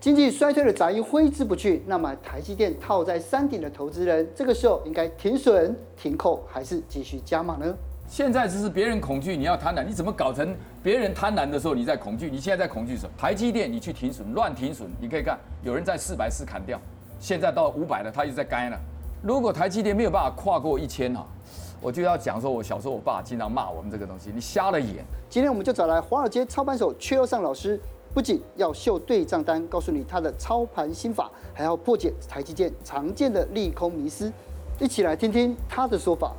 经济衰退的杂音挥之不去，那么台积电套在山顶的投资人，这个时候应该停损、停扣，还是继续加码呢？现在只是别人恐惧，你要贪婪，你怎么搞成别人贪婪的时候你在恐惧？你现在在恐惧什么？台积电你去停损，乱停损，你可以看有人在四百四砍掉，现在到五百了，他一直在该了。如果台积电没有办法跨过一千啊，我就要讲说，我小时候我爸经常骂我们这个东西，你瞎了眼。今天我们就找来华尔街操盘手阙又上老师。不仅要秀对账单，告诉你他的操盘心法，还要破解台积电常见的利空迷思，一起来听听他的说法。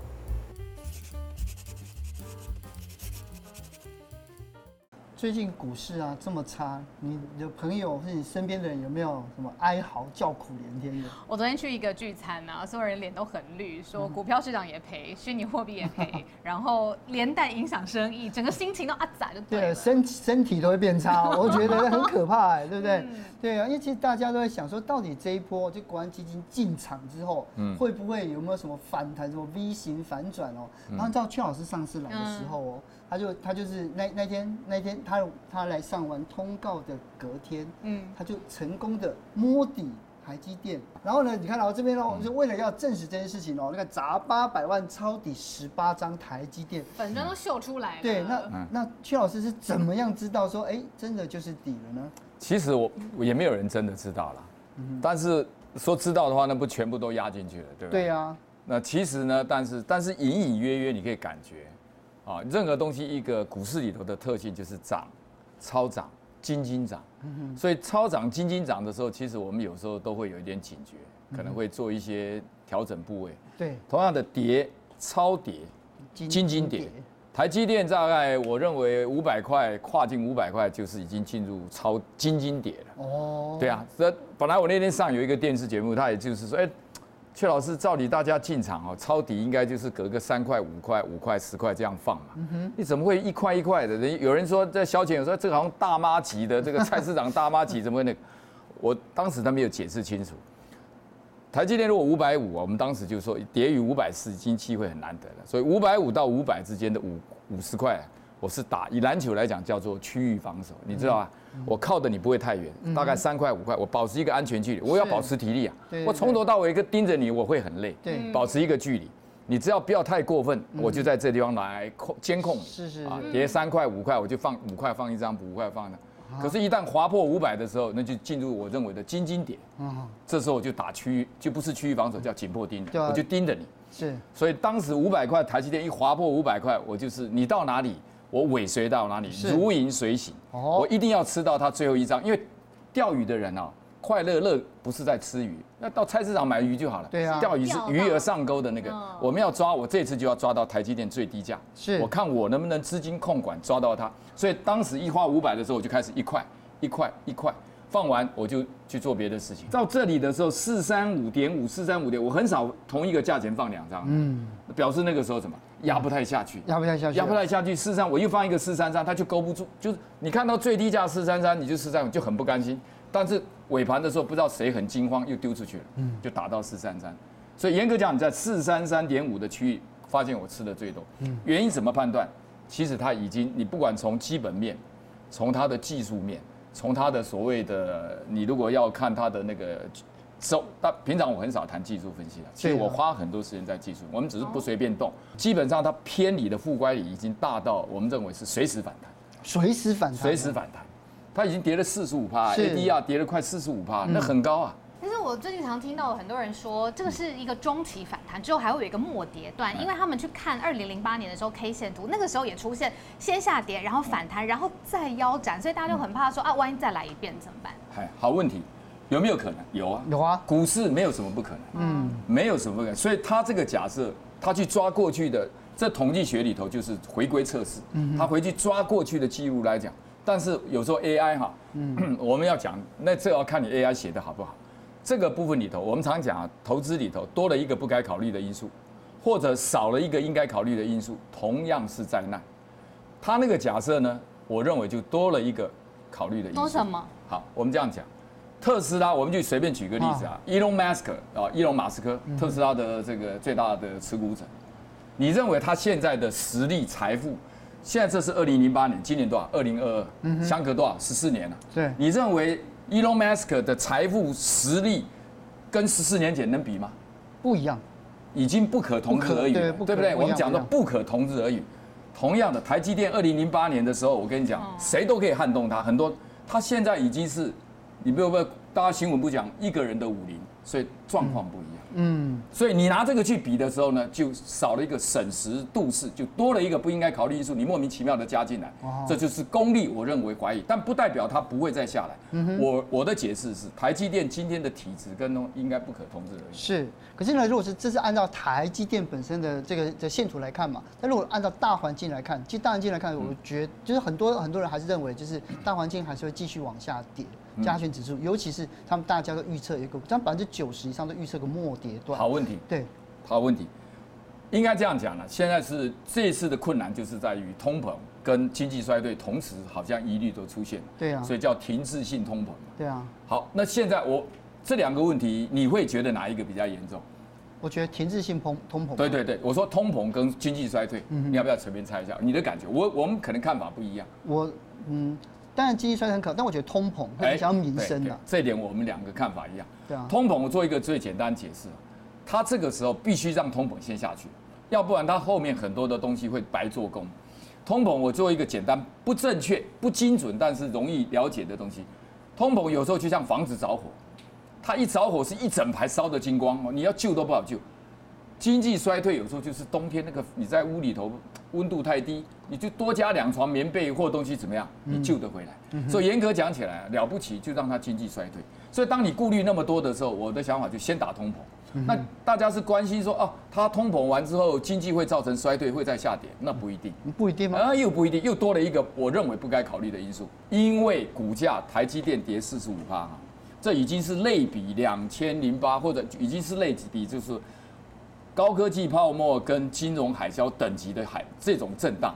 最近股市啊这么差，你的朋友或是你身边的人有没有什么哀嚎叫苦连天的？我昨天去一个聚餐啊，所有人脸都很绿，说股票市场也赔，虚拟货币也赔，然后连带影响生意，整个心情都阿杂就对了。对，身身体都会变差，我觉得很可怕，哎，对不对？嗯、对啊，因为其实大家都在想说，到底这一波就国安基金进场之后，嗯，会不会有没有什么反弹，什么 V 型反转哦？然后照邱老师上次来的时候哦。嗯他就他就是那那天那天他他来上完通告的隔天，嗯，他就成功的摸底台积电，然后呢，你看到这边哦，就为了要证实这件事情哦，那个砸八百万抄底十八张台积电，粉专都秀出来了。对，那那邱老师是怎么样知道说，哎，真的就是底了呢？其实我我也没有人真的知道了，但是说知道的话，那不全部都压进去了，对吧？对呀。那其实呢，但是但是隐隐约约你可以感觉。啊，任何东西一个股市里头的特性就是涨、超涨、金金涨。所以超涨、金金涨的时候，其实我们有时候都会有一点警觉，可能会做一些调整部位。对，同样的跌、超跌、金金跌，台积电大概我认为五百块跨进五百块，就是已经进入超金金跌了。哦，对啊，这本来我那天上有一个电视节目，他也就是说，哎。阙老师，照理大家进场哦，抄底应该就是隔个三块、五块、五块、十块这样放嘛。你怎么会一块一块的？人有人说在消遣，有说这个好像大妈级的这个菜市场大妈级，怎么会那个？我当时他没有解释清楚。台积电如果五百五，我们当时就说跌于五百四，经机会很难得的，所以五百五到五百之间的五五十块，我是打以篮球来讲叫做区域防守，你知道吧？我靠的你不会太远，大概三块五块，我保持一个安全距离，我要保持体力啊。我从头到尾一个盯着你，我会很累。对，保持一个距离，你只要不要太过分，我就在这地方来控监控你。是是啊，叠三块五块，我就放五块放一张，五块放的。可是，一旦划破五百的时候，那就进入我认为的金金点。嗯，这时候我就打区域，就不是区域防守，叫紧迫盯人，我就盯着你。是，所以当时五百块台积电一划破五百块，我就是你到哪里。我尾随到哪里，如影随形。我一定要吃到它最后一张，因为钓鱼的人啊，快乐乐不是在吃鱼，那到菜市场买鱼就好了。对啊，钓鱼是鱼儿上钩的那个，我们要抓，我这次就要抓到台积电最低价。是，我看我能不能资金控管抓到它。所以当时一花五百的时候，我就开始一块一块一块放完，我就去做别的事情。到这里的时候，四三五点五，四三五点，我很少同一个价钱放两张。嗯，表示那个时候什么？压不太下去，压不太下去，压不太下去。四三，我又放一个四三三，它就勾不住。就是你看到最低价四三三，你就四三五就很不甘心。但是尾盘的时候，不知道谁很惊慌，又丢出去了，嗯，就打到四三三。所以严格讲，你在四三三点五的区域，发现我吃的最多。嗯，原因怎么判断？其实它已经，你不管从基本面，从它的技术面，从它的所谓的，你如果要看它的那个。走，但平常我很少谈技术分析的，其实我花很多时间在技术。我们只是不随便动，基本上它偏离的负乖离已经大到我们认为是随时反弹，随时反弹，随时反弹。它已经跌了四十五趴，ADR 跌了快四十五趴，那很高啊。但是我最近常听到很多人说，这个是一个中期反弹，之后还会有一个末跌段，因为他们去看二零零八年的时候 K 线图，那个时候也出现先下跌，然后反弹，然后再腰斩，所以大家就很怕说啊，万一再来一遍怎么办？嗨，好问题。有没有可能？有啊，有啊。股市没有什么不可能，嗯，没有什么不可能。所以他这个假设，他去抓过去的，这统计学里头就是回归测试，嗯，他回去抓过去的记录来讲。但是有时候 AI 哈，嗯，我们要讲，那这要看你 AI 写的好不好。这个部分里头，我们常讲啊，投资里头多了一个不该考虑的因素，或者少了一个应该考虑的因素，同样是灾难。他那个假设呢，我认为就多了一个考虑的因素。多什么？好，我们这样讲。特斯拉，我们就随便举个例子啊，Elon Musk 啊，伊隆马斯克，特斯拉的这个最大的持股者，你认为他现在的实力、财富，现在这是二零零八年，今年多少？二零二二，相隔多少？十四年了。对，你认为 Elon Musk 的财富实力跟十四年前能比吗？不一样，已经不可同日而语，对不对？我们讲的不可同日而语。同样的，台积电二零零八年的时候，我跟你讲，谁都可以撼动它，很多，它现在已经是，你不要不要，大家新闻不讲一个人的武林，所以状况不一样。嗯，所以你拿这个去比的时候呢，就少了一个审时度势，就多了一个不应该考虑因素，你莫名其妙的加进来，这就是功力，我认为怀疑，但不代表它不会再下来。我我的解释是，台积电今天的体质跟应该不可同日而语。是，可是呢，如果是这是按照台积电本身的这个的线图来看嘛，但如果按照大环境来看，其实大环境来看，我觉得就是很多很多人还是认为，就是大环境还是会继续往下跌。加权指数，尤其是他们大家都预测一个，将百分之九十以上都预测个末跌段。好问题，对，好问题，应该这样讲了。现在是这一次的困难，就是在于通膨跟经济衰退同时好像疑虑都出现。对啊，所以叫停滞性通膨。对啊。好，那现在我这两个问题，你会觉得哪一个比较严重？我觉得停滞性通通膨。对对对，我说通膨跟经济衰退，你要不要随便猜一下？你的感觉？我我们可能看法不一样。我嗯。当然经济衰退很可，但我觉得通膨会影响民生的。这一点我们两个看法一样。对啊。通膨我做一个最简单解释，它这个时候必须让通膨先下去，要不然它后面很多的东西会白做工。通膨我做一个简单、不正确、不精准，但是容易了解的东西。通膨有时候就像房子着火，它一着火是一整排烧的精光，你要救都不好救。经济衰退有时候就是冬天那个你在屋里头温度太低，你就多加两床棉被或东西怎么样，你救得回来。所以严格讲起来了不起就让它经济衰退。所以当你顾虑那么多的时候，我的想法就先打通膨。那大家是关心说哦，它通膨完之后经济会造成衰退，会再下跌？那不一定，不一定吗？啊，又不一定，又多了一个我认为不该考虑的因素。因为股价台积电跌四十五趴，这已经是类比两千零八，或者已经是类比就是。高科技泡沫跟金融海啸等级的海这种震荡，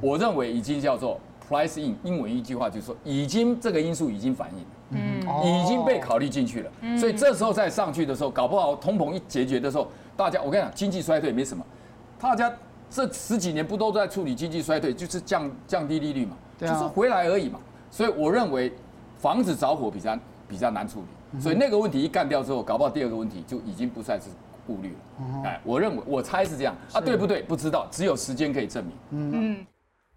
我认为已经叫做 price in。英文一句话就是说，已经这个因素已经反映，嗯，已经被考虑进去了。所以这时候再上去的时候，搞不好通膨一解决的时候，大家我跟你讲，经济衰退没什么，大家这十几年不都在处理经济衰退，就是降降低利率嘛，就是回来而已嘛。所以我认为房子着火比较比较难处理，所以那个问题一干掉之后，搞不好第二个问题就已经不再是。顾虑了，哎，我认为我猜是这样啊，对不对？不知道，只有时间可以证明。嗯，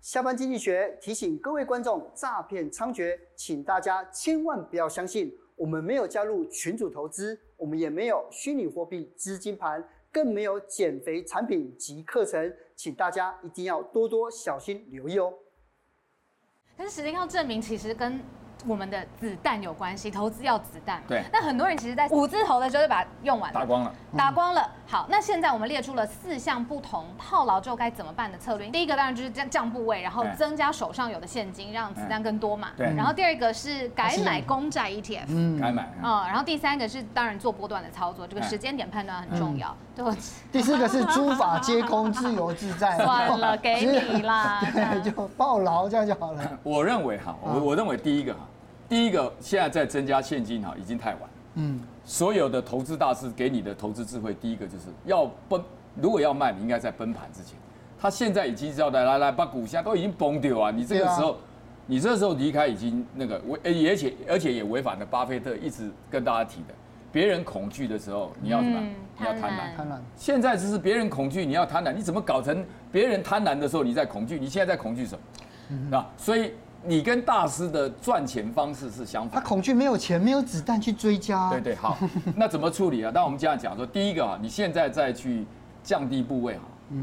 下班经济学提醒各位观众，诈骗猖獗，请大家千万不要相信。我们没有加入群主投资，我们也没有虚拟货币资金盘，更没有减肥产品及课程，请大家一定要多多小心留意哦。但是时间要证明，其实跟。我们的子弹有关系，投资要子弹。对。那很多人其实，在五字头的时候就把它用完了，打光了，打光了。好，那现在我们列出了四项不同套牢之后该怎么办的策略。第一个当然就是降降部位，然后增加手上有的现金，让子弹更多嘛。对。然后第二个是改买公债 ETF。嗯。改买。嗯。然后第三个是当然做波段的操作，这个时间点判断很重要。对。第四个是诸法皆空，自由自在。算了，给你啦。对，就抱牢这样就好了。我认为哈，我我认为第一个哈。第一个，现在在增加现金哈，已经太晚。嗯，所有的投资大师给你的投资智慧，第一个就是要崩，如果要卖，你应该在崩盘之前。他现在已经知道来来来，把股价都已经崩掉啊！你这个时候，你这时候离开已经那个违，而且而且也违反了巴菲特一直跟大家提的，别人恐惧的时候你要什么？你要贪婪。贪婪。现在只是别人恐惧，你要贪婪。你怎么搞成别人贪婪的时候你在恐惧？你现在在恐惧什么？那，所以。你跟大师的赚钱方式是相反，他恐惧没有钱，没有子弹去追加。对对，好，那怎么处理啊？那我们这样讲说，第一个啊，你现在再去降低部位哈，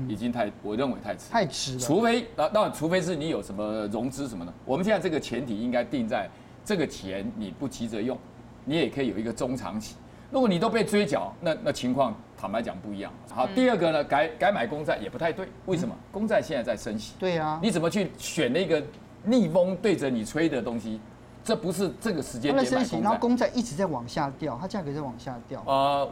已经太，我认为太迟，太迟了。除非那那除非是你有什么融资什么的，我们现在这个前提应该定在这个钱你不急着用，你也可以有一个中长期。如果你都被追缴，那那情况坦白讲不一样。好，第二个呢，改改买公债也不太对，为什么？公债现在在升息。对啊。你怎么去选那个？逆风对着你吹的东西，这不是这个时间点买公债。然后公债一直在往下掉，它价格在往下掉。呃，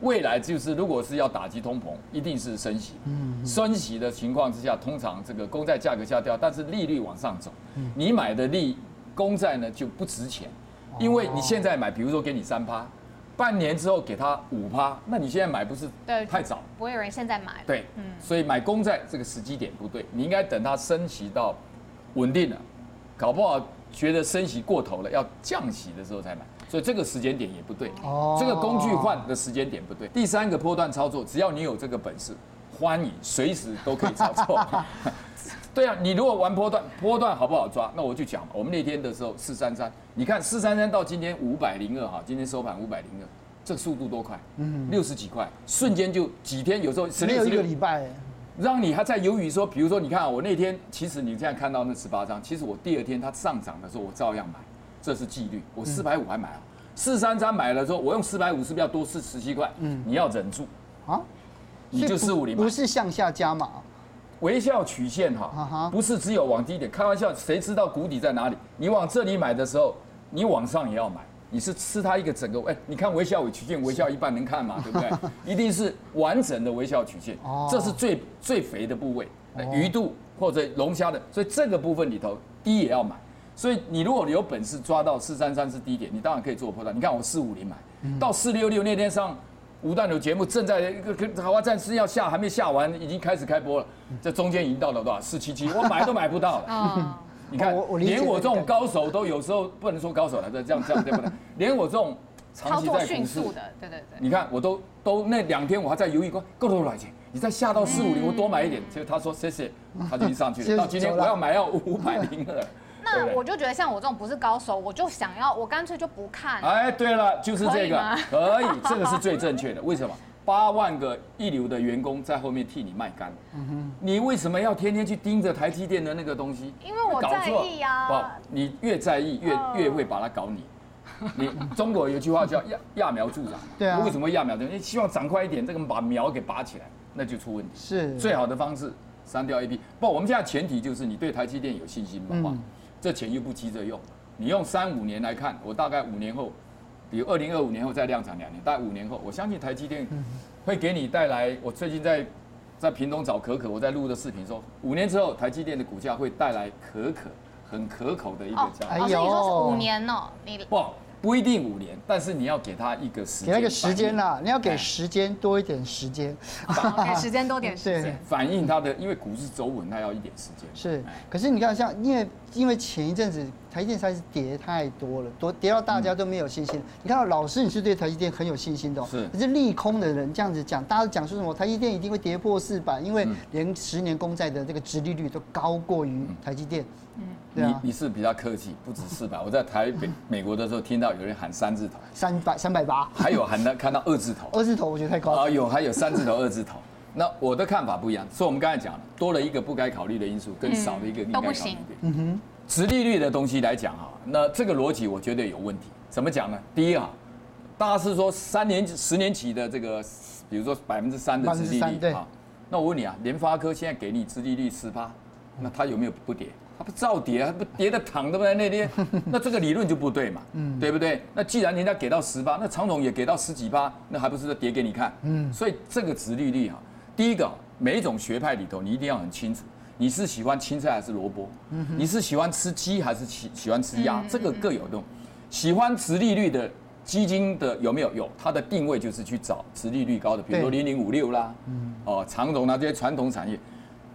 未来就是如果是要打击通膨，一定是升息。嗯。升息的情况之下，通常这个公债价格下掉，但是利率往上走，你买的利公债呢就不值钱，因为你现在买，比如说给你三趴，半年之后给他五趴，那你现在买不是太早？不会有人现在买。对，嗯。所以买公债这个时机点不对，你应该等它升息到。稳定了，搞不好觉得升息过头了，要降息的时候才买，所以这个时间点也不对。哦，这个工具换的时间点不对。第三个波段操作，只要你有这个本事，欢迎随时都可以操作。对啊，你如果玩波段，波段好不好抓？那我就讲嘛。我们那天的时候四三三，你看四三三到今天五百零二哈，今天收盘五百零二，这个速度多快？嗯，六十几块，瞬间就几天，有时候十六一个礼拜，让你还在犹豫说，比如说你看我那天，其实你现在看到那十八张，其实我第二天它上涨的时候，我照样买，这是纪律。我四百五还买啊，四三三买了之后，我用四百五是不是要多四十七块？嗯，你要忍住啊，你就四五零，不是向下加码。微笑曲线哈，不是只有往低点，开玩笑，谁知道谷底在哪里？你往这里买的时候，你往上也要买，你是吃它一个整个，哎，你看微笑曲线，微笑一半能看嘛？对不对？一定是完整的微笑曲线，这是最最肥的部位，鱼肚或者龙虾的，所以这个部分里头低也要买。所以你如果有本事抓到四三三是低点，你当然可以做波段。你看我四五零买到四六六那天上。吴淡如节目正在一个跟豪华战士要下，还没下完，已经开始开播了。这中间已经到了多少？四七七，我买都买不到了。你看，连我这种高手都有时候不能说高手了，这这样这样对不对？连我这种长期在股市的，对对对。你看，我都都那两天我还在犹豫过，够多少钱？你再下到四五零，我多买一点。结果他说谢谢，他就上去了。到今天我要买要五百零二。那我就觉得像我这种不是高手，我就想要，我干脆就不看。哎，对了，就是这个，可以，可以，这个是最正确的。为什么？八万个一流的员工在后面替你卖干。嗯哼。你为什么要天天去盯着台积电的那个东西？因为我在意呀。不，你越在意，越越会把它搞你。你中国有句话叫揠揠 苗助长。对啊。为什么揠苗助希望长快一点，这个把苗给拔起来，那就出问题。是。最好的方式删掉 A P。不，我们现在前提就是你对台积电有信心的话。这钱又不急着用，你用三五年来看，我大概五年后，比如二零二五年后再量产两年，大概五年后，我相信台积电会给你带来。我最近在在屏东找可可，我在录的视频说，五年之后台积电的股价会带来可可很可口的一个价。哎呦，你说是五年哦，你不。不一定五年，但是你要给他一个时间，给他一个时间啦，你要给时间多一点时间，给时间多点时间，反映它的，因为股市走稳，它要一点时间。是，可是你看，像因为因为前一阵子台积电实在是跌太多了，多跌到大家都没有信心。你看到老师，你是对台积电很有信心的，是。可是利空的人这样子讲，大家都讲说什么台积电一定会跌破四百，因为连十年公债的这个殖利率都高过于台积电。嗯，你你是比较客气，不止四百。我在台北美国的时候听到有人喊三字头，三百三百八，还有喊到看到二字头，二字头我觉得太高了。啊，有还有三字头、二字头。那我的看法不一样，所以我们刚才讲了，多了一个不该考虑的因素，跟少了一个应该考虑的。嗯哼，殖利率的东西来讲哈，那这个逻辑我觉得有问题。怎么讲呢？第一啊，大家是说三年、十年期的这个，比如说百分之三的殖利率啊，那我问你啊，联发科现在给你殖利率十趴，那它有没有不跌？它不照跌啊，不跌的躺对不对？那天，那这个理论就不对嘛，嗯，对不对？那既然人家给到十八，那长总也给到十几趴，那还不是跌给你看？嗯，所以这个殖利率啊，第一个每一种学派里头，你一定要很清楚，你是喜欢青菜还是萝卜？嗯，你是喜欢吃鸡还是喜喜欢吃鸭？这个各有用。喜欢殖利率的基金的有没有？有，它的定位就是去找殖利率高的，比如说零零五六啦，嗯，哦，长荣啊这些传统产业。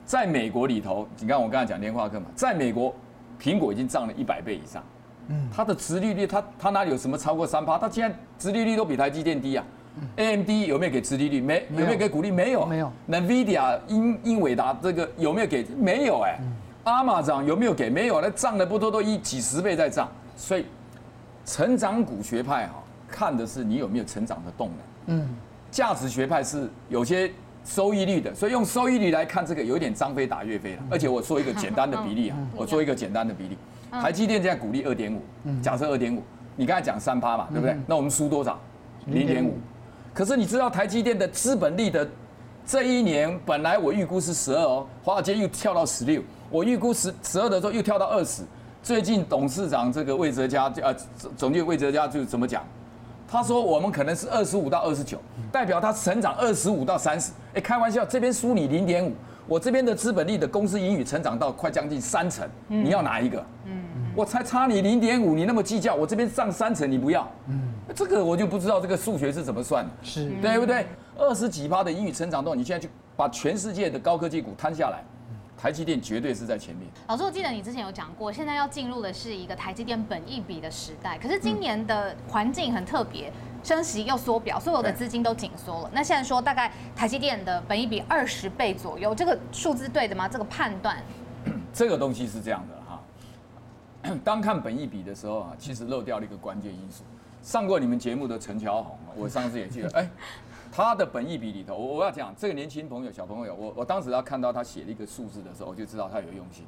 在美国里头，你看我刚才讲联发科嘛，在美国，苹果已经涨了一百倍以上，嗯，它的殖利率，它它哪里有什么超过三趴？它现在殖利率都比台积电低啊。AMD 有没有给殖利率？没，有没有给鼓励？没有，没有。NVIDIA 英英伟达这个有没有给？没有哎。阿玛涨有没有给？没有，那涨的不多都一几十倍在涨。所以，成长股学派哈，看的是你有没有成长的动能。嗯，价值学派是有些。收益率的，所以用收益率来看这个有一点张飞打岳飞了。而且我说一个简单的比例啊，我说一个简单的比例，台积电现在股利二点五，假设二点五，你刚才讲三趴嘛，对不对？那我们输多少？零点五。可是你知道台积电的资本利的这一年本来我预估是十二哦，华尔街又跳到十六，我预估十十二的时候又跳到二十。最近董事长这个魏哲家呃总经理魏哲家就怎么讲？他说我们可能是二十五到二十九，代表他成长二十五到三十。哎，开玩笑，这边输你零点五，我这边的资本利的公司盈余成长到快将近三成，你要哪一个？嗯，我才差你零点五，你那么计较，我这边上三层，你不要？嗯，这个我就不知道这个数学是怎么算的，是对不对？二十几趴的英语成长动，你现在就把全世界的高科技股摊下来，台积电绝对是在前面。老师，我记得你之前有讲过，现在要进入的是一个台积电本益比的时代。可是今年的环境很特别，升息又缩表，所有的资金都紧缩了。那现在说大概台积电的本益比二十倍左右，这个数字对的吗？这个判断？这个东西是这样的哈。当看本益比的时候啊，其实漏掉了一个关键因素。上过你们节目的陈乔红，我上次也记得，哎。他的本益比里头，我我要讲这个年轻朋友、小朋友，我我当时要看到他写了一个数字的时候，我就知道他有用心。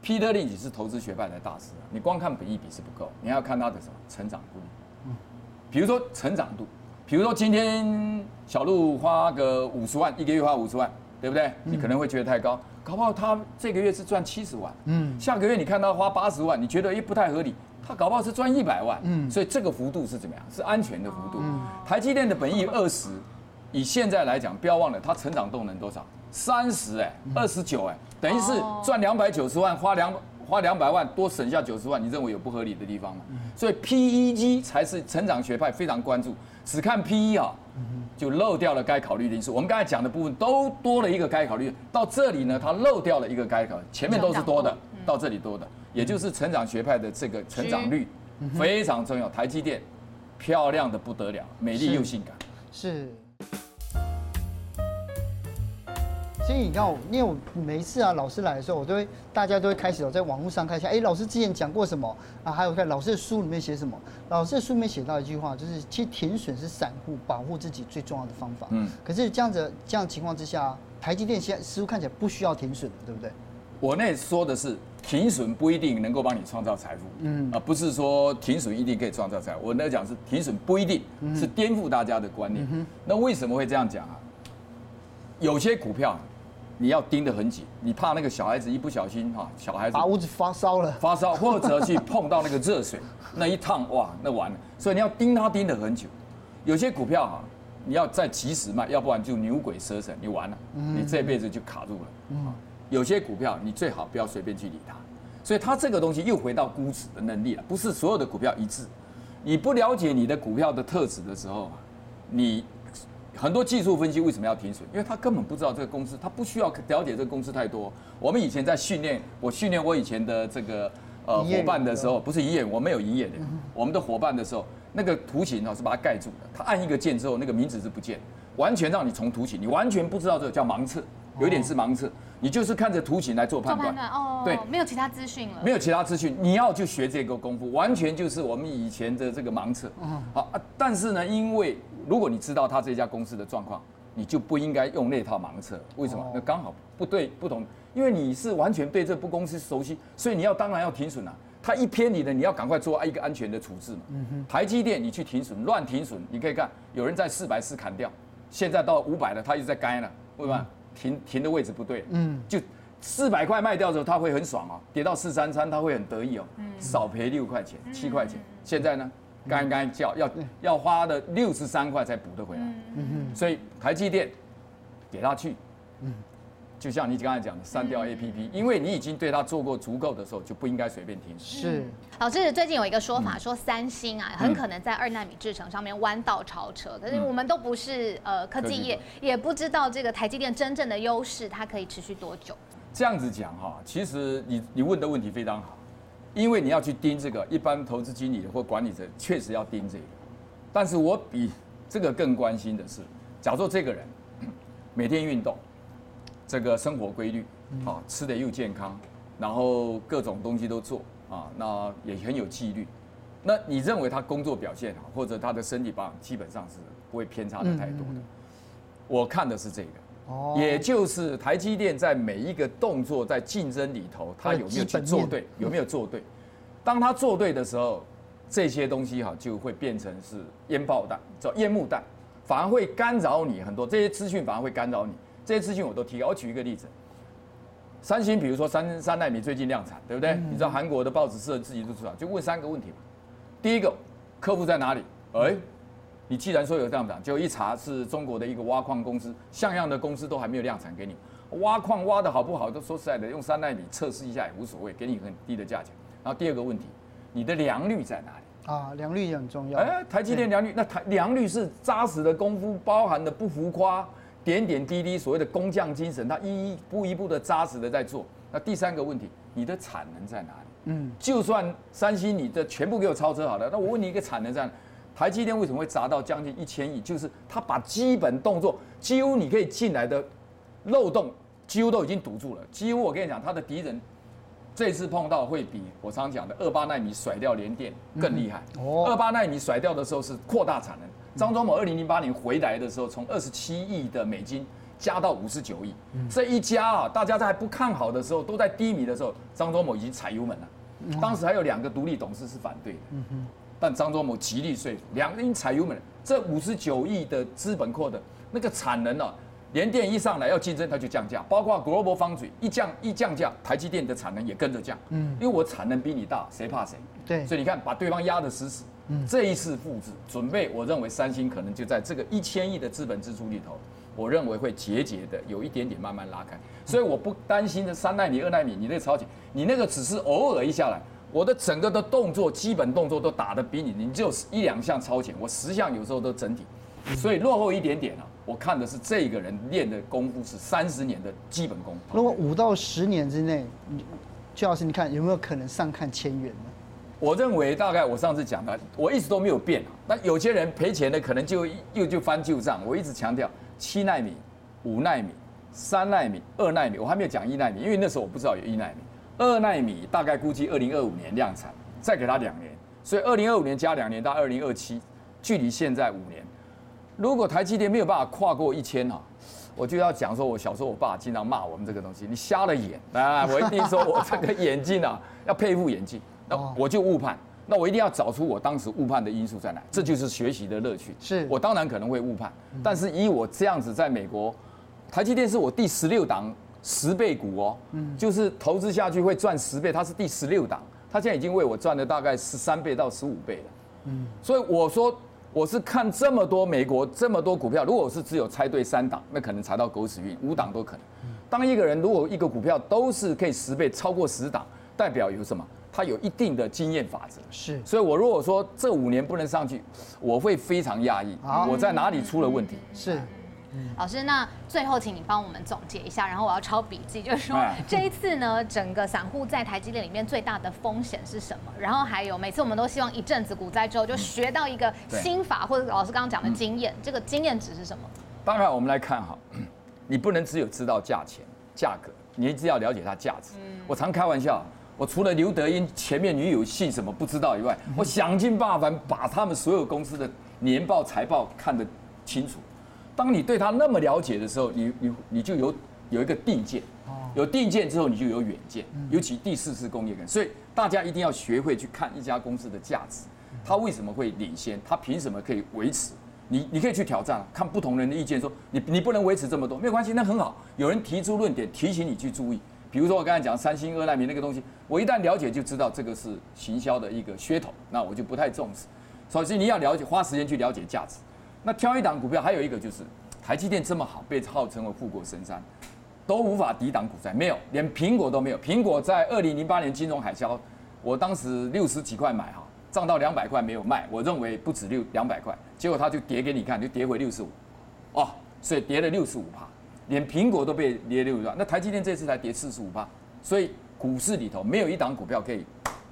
Peter Lynch 是投资学派的大师，你光看本益比是不够，你还要看他的什么成长度。嗯，比如说成长度，比如说今天小鹿花个五十万，一个月花五十万，对不对？你可能会觉得太高，搞不好他这个月是赚七十万，嗯，下个月你看他花八十万，你觉得也不太合理。他搞不好是赚一百万，嗯，所以这个幅度是怎么样？是安全的幅度。台积电的本益二十，以现在来讲，不要忘了它成长动能多少？三十哎，二十九哎，等于是赚两百九十万，花两花两百万多省下九十万，你认为有不合理的地方吗？所以 PEG 才是成长学派非常关注，只看 PE 啊，就漏掉了该考虑的因素。我们刚才讲的部分都多了一个该考虑，到这里呢，它漏掉了一个该考虑，前面都是多的，到这里多的。也就是成长学派的这个成长率非常重要。台积电漂亮的不得了，美丽又性感。是。所以你看，因为我每一次啊，老师来的时候，我都会大家都会开始我在网络上看一下，哎，老师之前讲过什么啊？还有看老师的书里面写什么？老师的书里面写到一句话，就是其实停损是散户保护自己最重要的方法。嗯。可是这样子这样情况之下，台积电现在似乎看起来不需要停损，对不对？我那说的是。停损不一定能够帮你创造财富，嗯，而不是说停损一定可以创造财富。我那讲是停损不一定是颠覆大家的观念。那为什么会这样讲啊？有些股票你要盯得很紧，你怕那个小孩子一不小心哈，小孩子把屋子发烧了，发烧或者去碰到那个热水，那一烫哇，那完了。所以你要盯它盯得很久。有些股票哈，你要再及时卖，要不然就牛鬼蛇神，你完了，你这辈子就卡住了。嗯。有些股票你最好不要随便去理它，所以它这个东西又回到估值的能力了，不是所有的股票一致。你不了解你的股票的特质的时候，你很多技术分析为什么要停损？因为他根本不知道这个公司，他不需要了解这个公司太多。我们以前在训练，我训练我以前的这个呃伙伴的时候，不是营业，我没有营业的，我们的伙伴的时候，那个图形哦是把它盖住的，他按一个键之后，那个名字是不见，完全让你从图形，你完全不知道这个叫盲测，有一点是盲测。你就是看着图形来做判断，哦，对，没有其他资讯了，没有其他资讯，你要去学这个功夫，完全就是我们以前的这个盲测，嗯，好啊，但是呢，因为如果你知道他这家公司的状况，你就不应该用那套盲测，为什么？那刚好不对，不同，因为你是完全对这部公司熟悉，所以你要当然要停损啊，它一偏离的，你要赶快做一个安全的处置嘛。嗯哼，台积电你去停损，乱停损，你可以看有人在四百四砍掉，现在到五百了，他一直在干了，为什么？停停的位置不对，嗯，就四百块卖掉的时候，他会很爽哦，跌到四三三，他会很得意哦，少赔六块钱、七块钱。现在呢，刚刚叫要要花的六十三块才补得回来，所以台积电给他去，嗯。就像你刚才讲的，删掉 APP，因为你已经对它做过足够的时候，就不应该随便停。是，老师最近有一个说法，说三星啊，很可能在二纳米制程上面弯道超车。可是我们都不是呃科技业，也不知道这个台积电真正的优势，它可以持续多久？这样子讲哈，其实你你问的问题非常好，因为你要去盯这个，一般投资经理或管理者确实要盯这个，但是我比这个更关心的是，假如说这个人 每天运动。这个生活规律，啊，吃的又健康，然后各种东西都做啊，那也很有纪律。那你认为他工作表现好，或者他的身体保养基本上是不会偏差的太多的？我看的是这个，哦也就是台积电在每一个动作在竞争里头，他有没有去做对，有没有做对？当他做对的时候，这些东西哈就会变成是烟爆弹，叫烟幕弹，反而会干扰你很多，这些资讯反而会干扰你。这些资讯我都提了。我举一个例子，三星，比如说三三纳米最近量产，对不对？你知道韩国的报纸社自己都知道，就问三个问题嘛。第一个，客户在哪里？哎，你既然说有这样讲，就一查是中国的一个挖矿公司，像样的公司都还没有量产给你。挖矿挖的好不好？都说实在的，用三纳米测试一下也无所谓，给你很低的价钱。然后第二个问题，你的良率在哪里？啊，良率也很重要。哎，台积电良率，那台良率是扎实的功夫，包含的不浮夸。点点滴滴所谓的工匠精神，他一步一步的扎实的在做。那第三个问题，你的产能在哪里？嗯，就算三星你的全部给我超车好了，那我问你一个产能在哪？台积电为什么会砸到将近一千亿？就是他把基本动作几乎你可以进来的漏洞几乎都已经堵住了。几乎我跟你讲，他的敌人这次碰到会比我常讲的二八纳米甩掉联电更厉害。哦，二八纳米甩掉的时候是扩大产能。张忠谋二零零八年回来的时候，从二十七亿的美金加到五十九亿。这一加啊，大家在还不看好的时候，都在低迷的时候，张忠谋已经踩油门了。当时还有两个独立董事是反对的。但张忠谋极力说服，两个人踩油门，这五十九亿的资本扩的那个产能啊，联电一上来要竞争，它就降价，包括 Global Foundry 一降一降价，台积电的产能也跟着降。嗯，因为我产能比你大，谁怕谁？对，所以你看，把对方压得死死。嗯，这一次复制准备，我认为三星可能就在这个一千亿的资本支出里头，我认为会节节的有一点点慢慢拉开，所以我不担心的三奈米、二奈米，你那个超前，你那个只是偶尔一下来。我的整个的动作，基本动作都打得比你，你就一两项超前，我十项有时候都整体，所以落后一点点啊。我看的是这个人练的功夫是三十年的基本功。如果五到十年之内，邱老师，你看有没有可能上看千元呢？我认为大概我上次讲的，我一直都没有变。那有些人赔钱的，可能就又就翻旧账。我一直强调七奈米、五奈米、三奈米、二奈米，我还没有讲一奈米，因为那时候我不知道有一奈米。二奈米大概估计二零二五年量产，再给他两年，所以二零二五年加两年到二零二七，距离现在五年。如果台积电没有办法跨过一千哈，我就要讲说，我小时候我爸经常骂我们这个东西，你瞎了眼啊！我一定说我这个眼镜啊，要佩服眼镜。那我就误判，那我一定要找出我当时误判的因素在哪，这就是学习的乐趣。是我当然可能会误判，但是以我这样子在美国，台积电是我第十六档。十倍股哦，嗯，就是投资下去会赚十倍，它是第十六档，它现在已经为我赚了大概十三倍到十五倍了，嗯，所以我说我是看这么多美国这么多股票，如果我是只有猜对三档，那可能查到狗屎运，五档都可能。当一个人如果一个股票都是可以十倍超过十档，代表有什么？他有一定的经验法则。是，所以我如果说这五年不能上去，我会非常讶异，我在哪里出了问题？是。老师，那最后请你帮我们总结一下，然后我要抄笔记，就是说 这一次呢，整个散户在台积电里面最大的风险是什么？然后还有每次我们都希望一阵子股灾之后就学到一个心法，或者老师刚刚讲的经验，这个经验值是什么？当然，我们来看哈，你不能只有知道价钱、价格，你一定要了解它价值。我常开玩笑，我除了刘德英前面女友姓什么不知道以外，我想尽办法把他们所有公司的年报、财报看得清楚。当你对他那么了解的时候，你你你就有有一个定见，有定见之后，你就有远见。尤其第四次工业革命，所以大家一定要学会去看一家公司的价值，它为什么会领先，它凭什么可以维持？你你可以去挑战，看不同人的意见，说你你不能维持这么多，没有关系，那很好。有人提出论点，提醒你去注意。比如说我刚才讲三星二奈米那个东西，我一旦了解就知道这个是行销的一个噱头，那我就不太重视。首先你要了解，花时间去了解价值。那挑一档股票，还有一个就是台积电这么好，被号称为富国神山，都无法抵挡股灾，没有，连苹果都没有。苹果在二零零八年金融海啸，我当时六十几块买哈，涨到两百块没有卖，我认为不止六两百块，结果它就跌给你看，就跌回六十五，哦，所以跌了六十五趴，连苹果都被跌六十五，那台积电这次才跌四十五趴，所以股市里头没有一档股票可以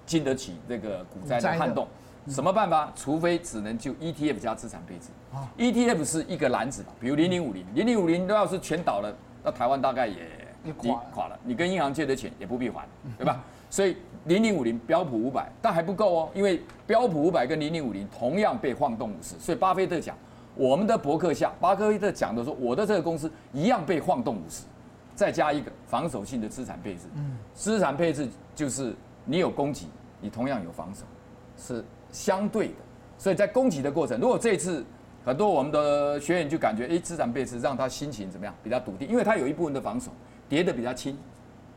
经得起这个股灾的撼动。什么办法？除非只能就 ETF 加资产配置。ETF 是一个篮子，比如零零五零，零零五零都要是全倒了，那台湾大概也垮垮了。你跟银行借的钱也不必还，对吧？所以零零五零标普五百，但还不够哦，因为标普五百跟零零五零同样被晃动五十。所以巴菲特讲，我们的博客下，巴菲特讲的说，我的这个公司一样被晃动五十，再加一个防守性的资产配置。嗯资产配置就是你有攻击，你同样有防守，是。相对的，所以在攻击的过程，如果这一次很多我们的学员就感觉，哎，资产配置让他心情怎么样，比较笃定，因为他有一部分的防守叠得比较轻，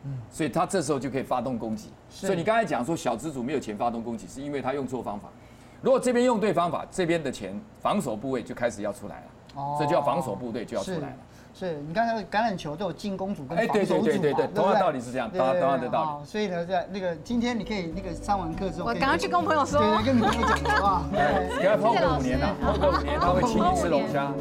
嗯，所以他这时候就可以发动攻击。所以你刚才讲说小资主没有钱发动攻击，是因为他用错方法。如果这边用对方法，这边的钱防守部位就开始要出来了，哦，所以就要防守部队就要出来了。是你刚才橄榄球都有进攻组跟防守组嘛？对对对对对，同样道理是这样，同样的道理。所以呢，在那个今天你可以那个上完课之后，我赶快去跟朋友说，对对，跟朋友讲的话，给他泡个五年呐，泡个五年 他会请你吃龙虾。